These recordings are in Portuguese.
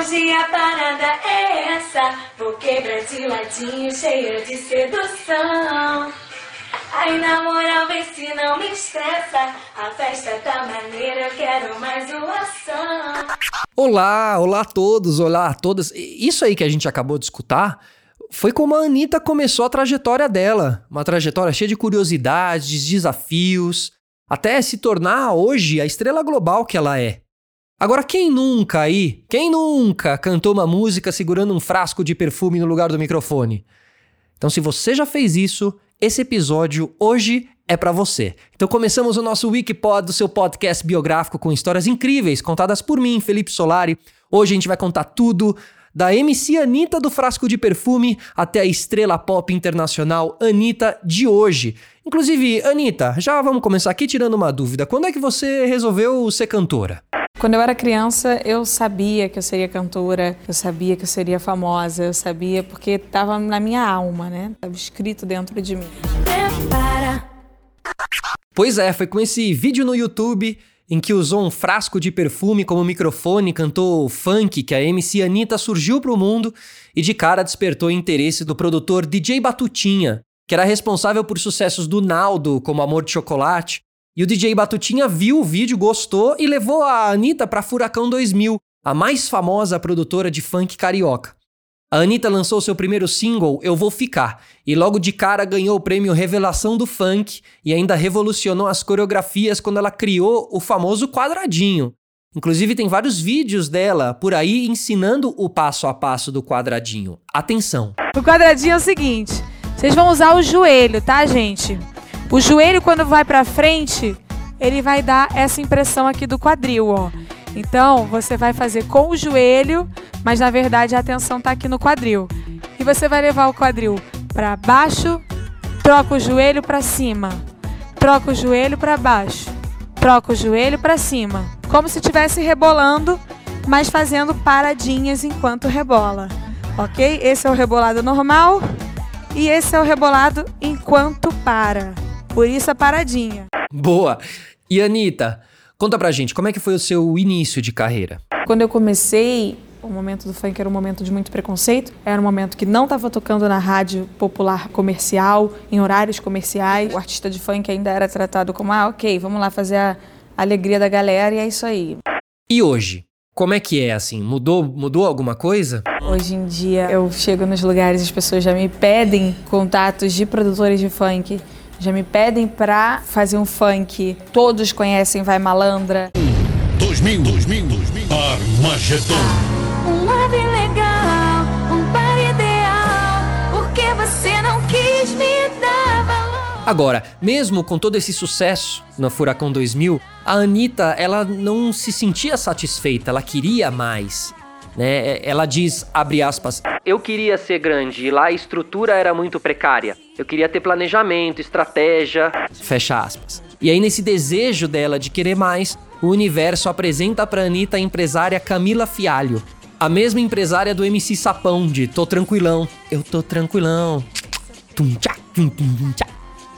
Hoje a parada é essa, vou quebrar de ladinho cheia de sedução. Aí na moral, vê se não me estressa. A festa tá maneira, eu quero mais doação. Olá, olá a todos, olá a todas. Isso aí que a gente acabou de escutar foi como a Anitta começou a trajetória dela. Uma trajetória cheia de curiosidades, desafios, até se tornar hoje a estrela global que ela é. Agora, quem nunca aí, quem nunca cantou uma música segurando um frasco de perfume no lugar do microfone? Então, se você já fez isso, esse episódio hoje é para você. Então começamos o nosso Wikipod, do seu podcast biográfico com histórias incríveis contadas por mim, Felipe Solari. Hoje a gente vai contar tudo da MC Anitta do frasco de perfume até a estrela pop internacional Anitta de hoje. Inclusive, Anitta, já vamos começar aqui tirando uma dúvida. Quando é que você resolveu ser cantora? Quando eu era criança, eu sabia que eu seria cantora, eu sabia que eu seria famosa, eu sabia porque estava na minha alma, né? Estava escrito dentro de mim. Prepara. Pois é, foi com esse vídeo no YouTube em que usou um frasco de perfume como microfone, cantou funk que a MC Anitta surgiu para o mundo e de cara despertou o interesse do produtor DJ Batutinha, que era responsável por sucessos do Naldo, como Amor de Chocolate, e o DJ Batutinha viu o vídeo, gostou e levou a Anitta para Furacão 2000, a mais famosa produtora de funk carioca. A Anitta lançou seu primeiro single, Eu Vou Ficar, e logo de cara ganhou o prêmio Revelação do Funk e ainda revolucionou as coreografias quando ela criou o famoso quadradinho. Inclusive tem vários vídeos dela por aí ensinando o passo a passo do quadradinho. Atenção! O quadradinho é o seguinte: vocês vão usar o joelho, tá, gente? O joelho, quando vai para frente, ele vai dar essa impressão aqui do quadril, ó. Então, você vai fazer com o joelho, mas na verdade a atenção está aqui no quadril. E você vai levar o quadril para baixo, troca o joelho para cima, troca o joelho para baixo, troca o joelho para cima, como se estivesse rebolando, mas fazendo paradinhas enquanto rebola. OK? Esse é o rebolado normal e esse é o rebolado enquanto para. Por isso a paradinha. Boa. E Anitta, conta pra gente, como é que foi o seu início de carreira? Quando eu comecei, o momento do funk era um momento de muito preconceito. Era um momento que não estava tocando na rádio popular comercial, em horários comerciais. O artista de funk ainda era tratado como, ah, ok, vamos lá fazer a alegria da galera e é isso aí. E hoje? Como é que é assim? Mudou, mudou alguma coisa? Hoje em dia eu chego nos lugares e as pessoas já me pedem contatos de produtores de funk já me pedem pra fazer um funk. Todos conhecem Vai Malandra. 2000, 2000, 2000. Armagedon. Um love legal, um par ideal. Porque você não quis me dar valor. Agora, mesmo com todo esse sucesso na Furacão 2000, a Anitta, ela não se sentia satisfeita, ela queria mais. Né? Ela diz, abre aspas, eu queria ser grande e lá a estrutura era muito precária. Eu queria ter planejamento, estratégia, fecha aspas. E aí nesse desejo dela de querer mais, o universo apresenta pra Anitta a empresária Camila Fialho, a mesma empresária do MC Sapão de Tô Tranquilão. Eu tô tranquilão.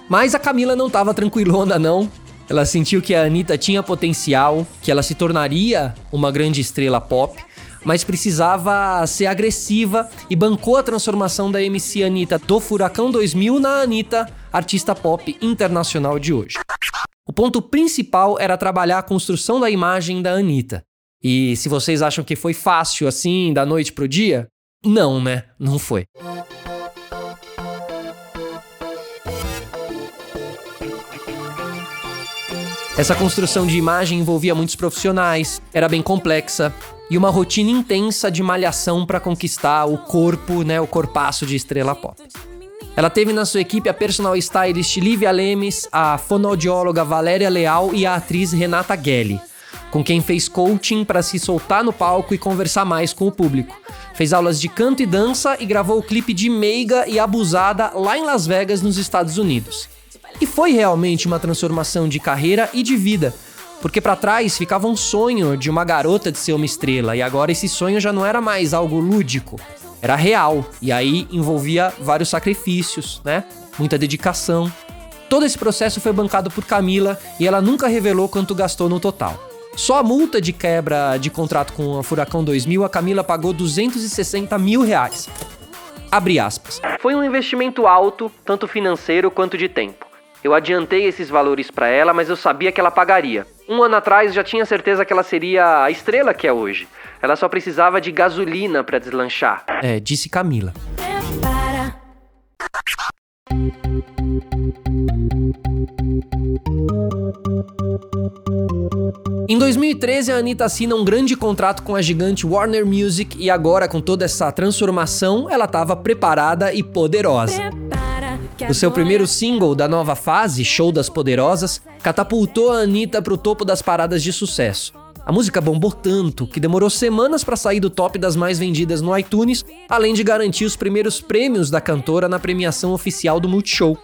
Mas a Camila não tava tranquilona não. Ela sentiu que a Anitta tinha potencial, que ela se tornaria uma grande estrela pop mas precisava ser agressiva e bancou a transformação da MC Anitta do Furacão 2000 na Anitta, artista pop internacional de hoje. O ponto principal era trabalhar a construção da imagem da Anitta. E se vocês acham que foi fácil assim, da noite pro dia, não, né? Não foi. Essa construção de imagem envolvia muitos profissionais, era bem complexa e uma rotina intensa de malhação para conquistar o corpo, né, o corpaço de estrela pop. Ela teve na sua equipe a personal stylist Lívia Lemes, a fonoaudióloga Valéria Leal e a atriz Renata Gelli, com quem fez coaching para se soltar no palco e conversar mais com o público. Fez aulas de canto e dança e gravou o clipe de Meiga e Abusada lá em Las Vegas, nos Estados Unidos. E foi realmente uma transformação de carreira e de vida, porque para trás ficava um sonho de uma garota de ser uma estrela, e agora esse sonho já não era mais algo lúdico, era real, e aí envolvia vários sacrifícios, né? Muita dedicação. Todo esse processo foi bancado por Camila e ela nunca revelou quanto gastou no total. Só a multa de quebra de contrato com a Furacão 2000, a Camila pagou 260 mil reais. Abre aspas. Foi um investimento alto, tanto financeiro quanto de tempo. Eu adiantei esses valores para ela, mas eu sabia que ela pagaria. Um ano atrás já tinha certeza que ela seria a estrela que é hoje. Ela só precisava de gasolina para deslanchar. É, disse Camila. Em 2013, a Anitta assina um grande contrato com a gigante Warner Music e agora, com toda essa transformação, ela estava preparada e poderosa. O seu primeiro single da nova fase, Show das Poderosas, catapultou a Anitta para o topo das paradas de sucesso. A música bombou tanto que demorou semanas para sair do top das mais vendidas no iTunes, além de garantir os primeiros prêmios da cantora na premiação oficial do Multishow.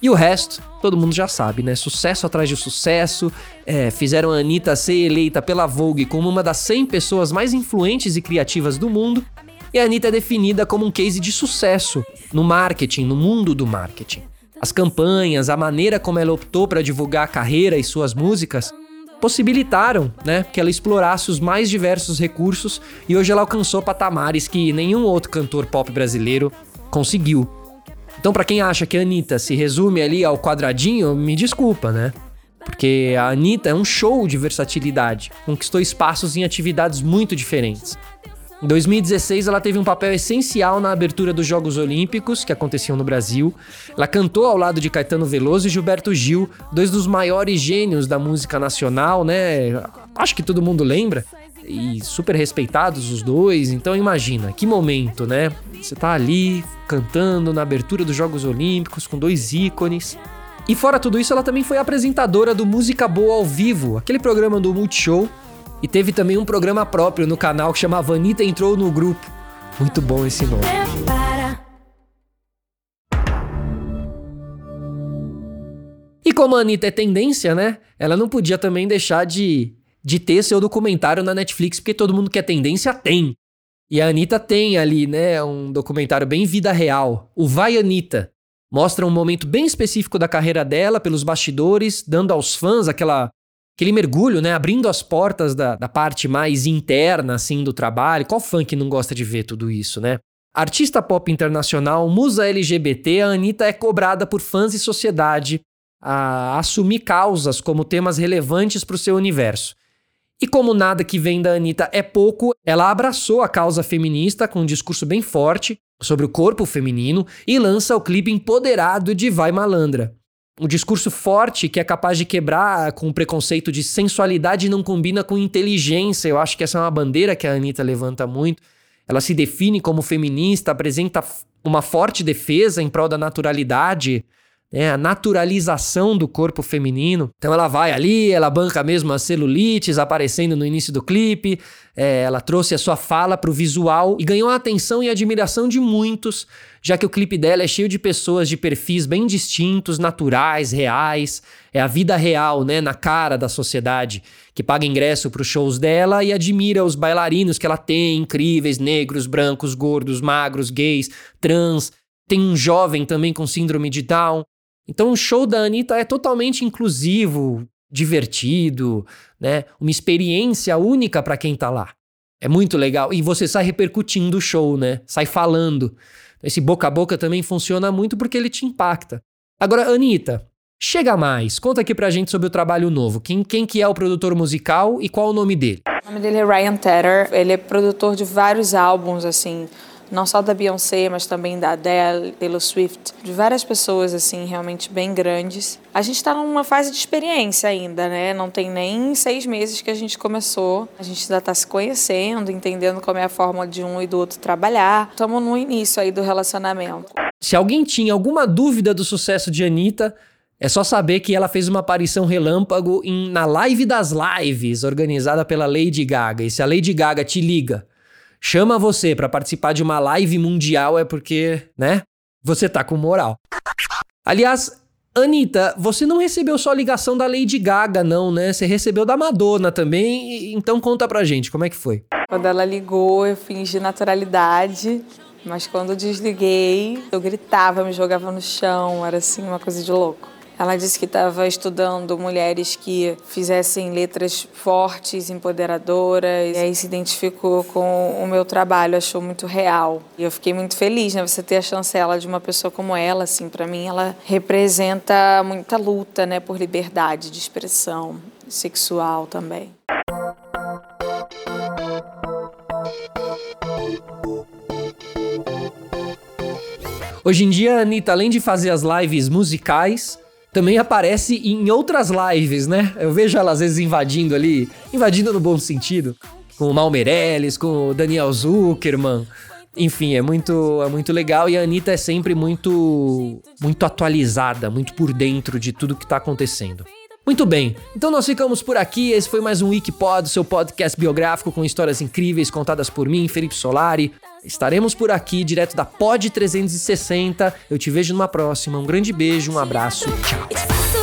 E o resto, todo mundo já sabe, né? Sucesso atrás de sucesso. É, fizeram a Anitta ser eleita pela Vogue como uma das 100 pessoas mais influentes e criativas do mundo. E a Anitta é definida como um case de sucesso no marketing, no mundo do marketing. As campanhas, a maneira como ela optou para divulgar a carreira e suas músicas possibilitaram, né, que ela explorasse os mais diversos recursos e hoje ela alcançou patamares que nenhum outro cantor pop brasileiro conseguiu. Então, para quem acha que a Anitta se resume ali ao quadradinho, me desculpa, né? Porque a Anitta é um show de versatilidade, conquistou espaços em atividades muito diferentes. Em 2016, ela teve um papel essencial na abertura dos Jogos Olímpicos, que aconteciam no Brasil. Ela cantou ao lado de Caetano Veloso e Gilberto Gil, dois dos maiores gênios da música nacional, né? Acho que todo mundo lembra e super respeitados os dois. Então imagina, que momento, né? Você tá ali cantando na abertura dos Jogos Olímpicos com dois ícones. E fora tudo isso, ela também foi apresentadora do Música Boa ao Vivo, aquele programa do Multishow. E teve também um programa próprio no canal que chamava Anitta Entrou no Grupo. Muito bom esse nome. E como a Anitta é tendência, né? Ela não podia também deixar de de ter seu documentário na Netflix, porque todo mundo que é tendência tem. E a Anitta tem ali, né, um documentário bem vida real, o Vai Anitta. Mostra um momento bem específico da carreira dela, pelos bastidores, dando aos fãs aquela, aquele mergulho, né, abrindo as portas da, da parte mais interna, assim, do trabalho. Qual fã que não gosta de ver tudo isso, né? Artista pop internacional, musa LGBT, a Anitta é cobrada por fãs e sociedade a assumir causas como temas relevantes para o seu universo. E como nada que vem da Anitta é pouco, ela abraçou a causa feminista com um discurso bem forte sobre o corpo feminino e lança o clipe empoderado de Vai Malandra. Um discurso forte que é capaz de quebrar com o preconceito de sensualidade não combina com inteligência. Eu acho que essa é uma bandeira que a Anitta levanta muito. Ela se define como feminista, apresenta uma forte defesa em prol da naturalidade, né, a naturalização do corpo feminino. Então ela vai ali, ela banca mesmo as celulites aparecendo no início do clipe, é, ela trouxe a sua fala para o visual e ganhou a atenção e admiração de muitos, já que o clipe dela é cheio de pessoas de perfis bem distintos, naturais, reais. É a vida real, né, na cara da sociedade, que paga ingresso para os shows dela e admira os bailarinos que ela tem, incríveis, negros, brancos, gordos, magros, gays, trans. Tem um jovem também com síndrome de Down. Então o show da Anitta é totalmente inclusivo, divertido, né? Uma experiência única para quem tá lá. É muito legal. E você sai repercutindo o show, né? Sai falando. Esse boca a boca também funciona muito porque ele te impacta. Agora, Anitta, chega mais. Conta aqui pra gente sobre o trabalho novo. Quem, quem que é o produtor musical e qual o nome dele? O nome dele é Ryan Tedder. Ele é produtor de vários álbuns, assim não só da Beyoncé, mas também da Adele, Taylor Swift, de várias pessoas assim realmente bem grandes. A gente está numa fase de experiência ainda, né? Não tem nem seis meses que a gente começou. A gente ainda está se conhecendo, entendendo como é a forma de um e do outro trabalhar. Estamos no início aí do relacionamento. Se alguém tinha alguma dúvida do sucesso de Anitta, é só saber que ela fez uma aparição relâmpago em, na Live das Lives, organizada pela Lady Gaga. E se a Lady Gaga te liga chama você para participar de uma live mundial é porque, né? Você tá com moral. Aliás, Anitta, você não recebeu só a ligação da Lady Gaga, não, né? Você recebeu da Madonna também. Então conta pra gente, como é que foi? Quando ela ligou, eu fingi naturalidade. Mas quando desliguei, eu gritava, me jogava no chão, era assim uma coisa de louco. Ela disse que estava estudando mulheres que fizessem letras fortes, empoderadoras, e aí se identificou com o meu trabalho, achou muito real. E eu fiquei muito feliz, né, você ter a chancela de uma pessoa como ela, assim, para mim ela representa muita luta, né, por liberdade de expressão sexual também. Hoje em dia, a Anitta, além de fazer as lives musicais, também aparece em outras lives, né? Eu vejo ela às vezes invadindo ali, invadindo no bom sentido, com o Mal Meirelles, com o Daniel Zuckerman. Enfim, é muito, é muito legal e a Anitta é sempre muito, muito atualizada, muito por dentro de tudo que tá acontecendo. Muito bem, então nós ficamos por aqui. Esse foi mais um Wikipod, seu podcast biográfico com histórias incríveis contadas por mim, Felipe Solari. Estaremos por aqui, direto da Pod 360. Eu te vejo numa próxima. Um grande beijo, um abraço, tchau.